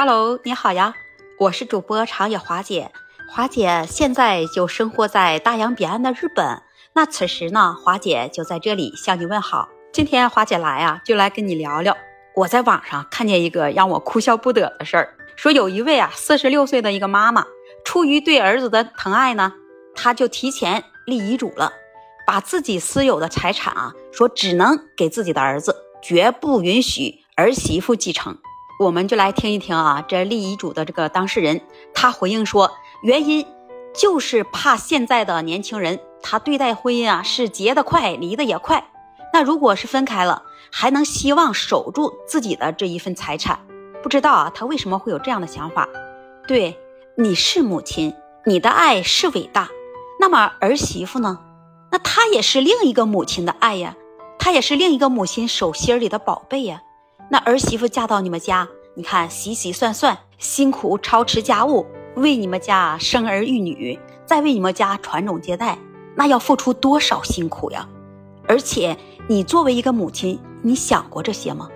Hello，你好呀，我是主播长野华姐。华姐现在就生活在大洋彼岸的日本，那此时呢，华姐就在这里向你问好。今天华姐来啊，就来跟你聊聊我在网上看见一个让我哭笑不得的事儿。说有一位啊，四十六岁的一个妈妈，出于对儿子的疼爱呢，她就提前立遗嘱了，把自己私有的财产啊，说只能给自己的儿子，绝不允许儿媳妇继承。我们就来听一听啊，这立遗嘱的这个当事人，他回应说，原因就是怕现在的年轻人，他对待婚姻啊是结得快，离得也快。那如果是分开了，还能希望守住自己的这一份财产？不知道啊，他为什么会有这样的想法？对，你是母亲，你的爱是伟大。那么儿媳妇呢？那她也是另一个母亲的爱呀，她也是另一个母亲手心里的宝贝呀。那儿媳妇嫁到你们家，你看洗洗涮涮，辛苦操持家务，为你们家生儿育女，再为你们家传宗接代，那要付出多少辛苦呀？而且你作为一个母亲，你想过这些吗？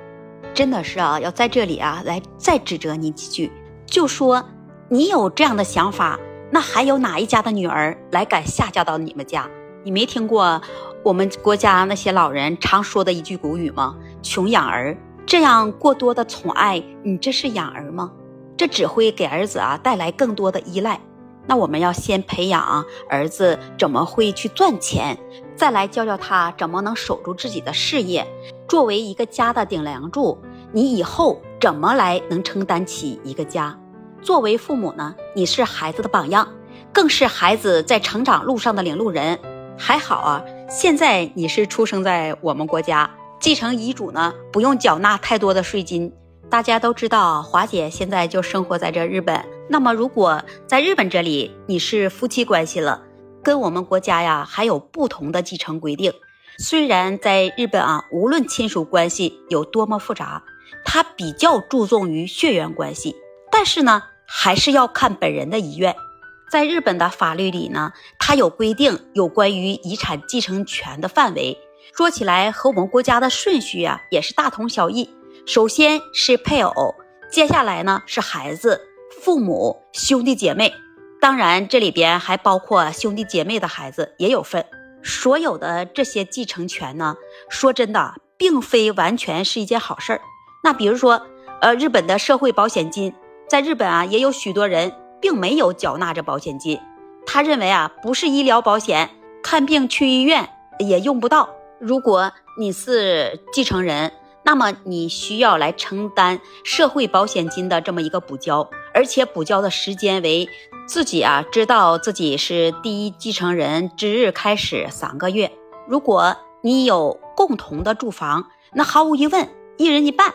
真的是啊，要在这里啊来再指责你几句，就说你有这样的想法，那还有哪一家的女儿来敢下嫁到你们家？你没听过我们国家那些老人常说的一句古语吗？穷养儿。这样过多的宠爱，你这是养儿吗？这只会给儿子啊带来更多的依赖。那我们要先培养儿子怎么会去赚钱，再来教教他怎么能守住自己的事业。作为一个家的顶梁柱，你以后怎么来能承担起一个家？作为父母呢，你是孩子的榜样，更是孩子在成长路上的领路人。还好啊，现在你是出生在我们国家。继承遗嘱呢，不用缴纳太多的税金。大家都知道，华姐现在就生活在这日本。那么，如果在日本这里你是夫妻关系了，跟我们国家呀还有不同的继承规定。虽然在日本啊，无论亲属关系有多么复杂，他比较注重于血缘关系，但是呢，还是要看本人的遗愿。在日本的法律里呢，它有规定有关于遗产继承权的范围。说起来和我们国家的顺序啊也是大同小异。首先是配偶，接下来呢是孩子、父母、兄弟姐妹。当然这里边还包括兄弟姐妹的孩子也有份。所有的这些继承权呢，说真的，并非完全是一件好事儿。那比如说，呃，日本的社会保险金，在日本啊也有许多人并没有缴纳这保险金。他认为啊不是医疗保险，看病去医院也用不到。如果你是继承人，那么你需要来承担社会保险金的这么一个补交，而且补交的时间为自己啊知道自己是第一继承人之日开始三个月。如果你有共同的住房，那毫无疑问一人一半。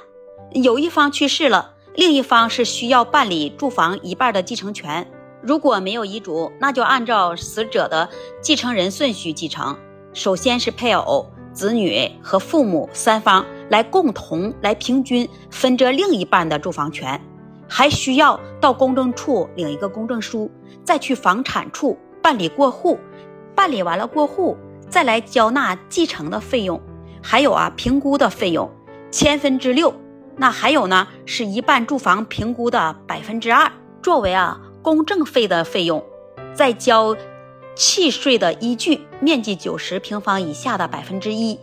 有一方去世了，另一方是需要办理住房一半的继承权。如果没有遗嘱，那就按照死者的继承人顺序继承，首先是配偶。子女和父母三方来共同来平均分这另一半的住房权，还需要到公证处领一个公证书，再去房产处办理过户，办理完了过户再来交纳继承的费用，还有啊评估的费用千分之六，那还有呢是一半住房评估的百分之二作为啊公证费的费用，再交。契税的依据面积九十平方以下的百分之一，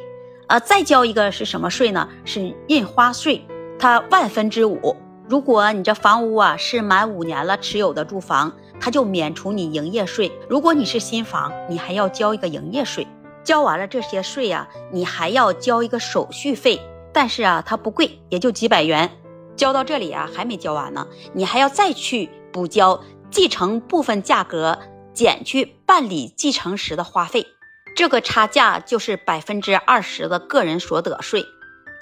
呃，再交一个是什么税呢？是印花税，它万分之五。如果你这房屋啊是满五年了持有的住房，它就免除你营业税。如果你是新房，你还要交一个营业税。交完了这些税呀，你还要交一个手续费，但是啊，它不贵，也就几百元。交到这里啊，还没交完呢，你还要再去补交继承部分价格。减去办理继承时的花费，这个差价就是百分之二十的个人所得税。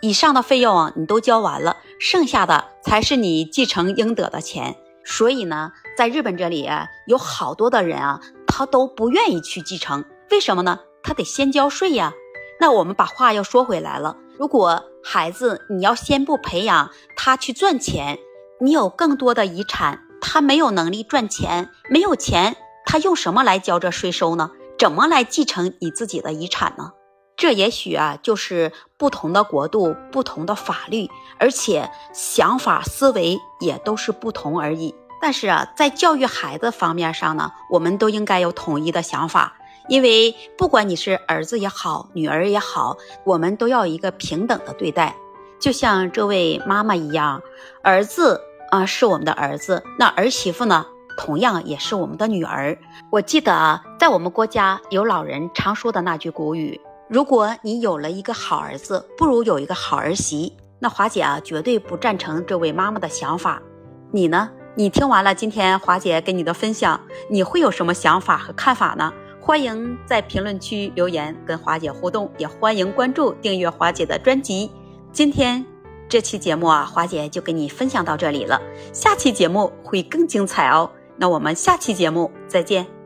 以上的费用啊，你都交完了，剩下的才是你继承应得的钱。所以呢，在日本这里啊有好多的人啊，他都不愿意去继承，为什么呢？他得先交税呀。那我们把话又说回来了，如果孩子你要先不培养他去赚钱，你有更多的遗产，他没有能力赚钱，没有钱。他用什么来交这税收呢？怎么来继承你自己的遗产呢？这也许啊，就是不同的国度、不同的法律，而且想法思维也都是不同而已。但是啊，在教育孩子方面上呢，我们都应该有统一的想法，因为不管你是儿子也好，女儿也好，我们都要一个平等的对待。就像这位妈妈一样，儿子啊是我们的儿子，那儿媳妇呢，同样也是我们的女儿。我记得啊，在我们国家有老人常说的那句古语：如果你有了一个好儿子，不如有一个好儿媳。那华姐啊，绝对不赞成这位妈妈的想法。你呢？你听完了今天华姐给你的分享，你会有什么想法和看法呢？欢迎在评论区留言跟华姐互动，也欢迎关注订阅华姐的专辑。今天这期节目啊，华姐就给你分享到这里了，下期节目会更精彩哦。那我们下期节目再见。